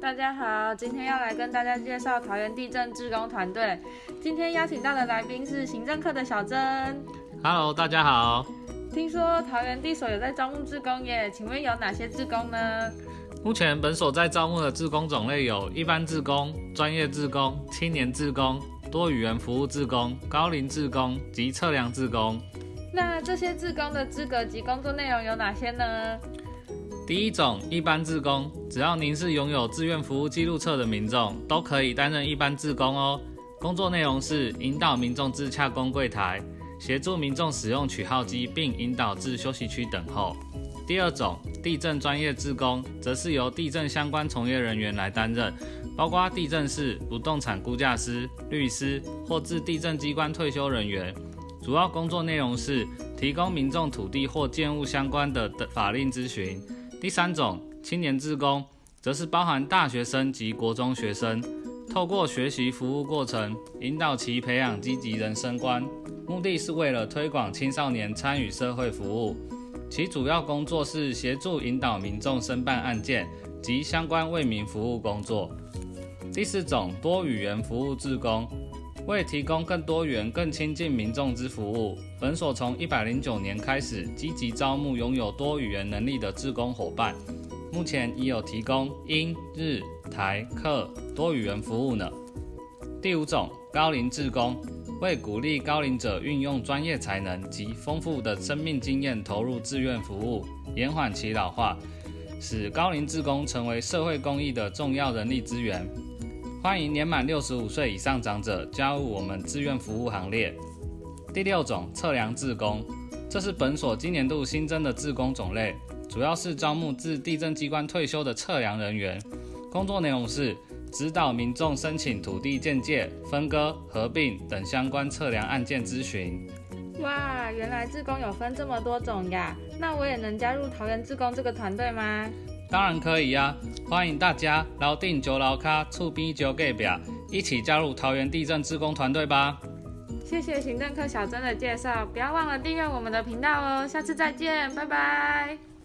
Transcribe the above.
大家好，今天要来跟大家介绍桃园地震志工团队。今天邀请到的来宾是行政课的小珍。Hello，大家好。听说桃园地所有在招募志工耶，请问有哪些志工呢？目前本所在招募的志工种类有一般志工、专业志工、青年志工、多语言服务志工、高龄志工及测量志工。那这些志工的资格及工作内容有哪些呢？第一种一般志工，只要您是拥有志愿服务记录册的民众，都可以担任一般志工哦。工作内容是引导民众至洽公柜台，协助民众使用取号机，并引导至休息区等候。第二种地震专业志工，则是由地震相关从业人员来担任，包括地震师、不动产估价师、律师或自地震机关退休人员。主要工作内容是提供民众土地或建物相关的法令咨询。第三种青年志工，则是包含大学生及国中学生，透过学习服务过程，引导其培养积极人生观，目的是为了推广青少年参与社会服务。其主要工作是协助引导民众申办案件及相关为民服务工作。第四种多语言服务志工，为提供更多元、更亲近民众之服务，本所从一百零九年开始积极招募拥有多语言能力的志工伙伴，目前已有提供英、日、台、客多语言服务呢。第五种高龄志工，为鼓励高龄者运用专业才能及丰富的生命经验投入志愿服务，延缓其老化，使高龄志工成为社会公益的重要人力资源。欢迎年满六十五岁以上长者加入我们志愿服务行列。第六种测量志工，这是本所今年度新增的志工种类，主要是招募自地震机关退休的测量人员，工作内容是指导民众申请土地鉴界、分割、合并等相关测量案件咨询。哇，原来志工有分这么多种呀！那我也能加入桃园志工这个团队吗？当然可以呀、欢迎大家牢定九老卡触逼九给表，一起加入桃园地震志工团队吧。谢谢行政课小珍的介绍，不要忘了订阅我们的频道哦。下次再见，拜拜。